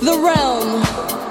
the realm.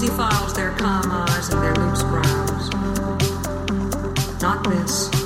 defiles their calm eyes and their loose brows. Not this.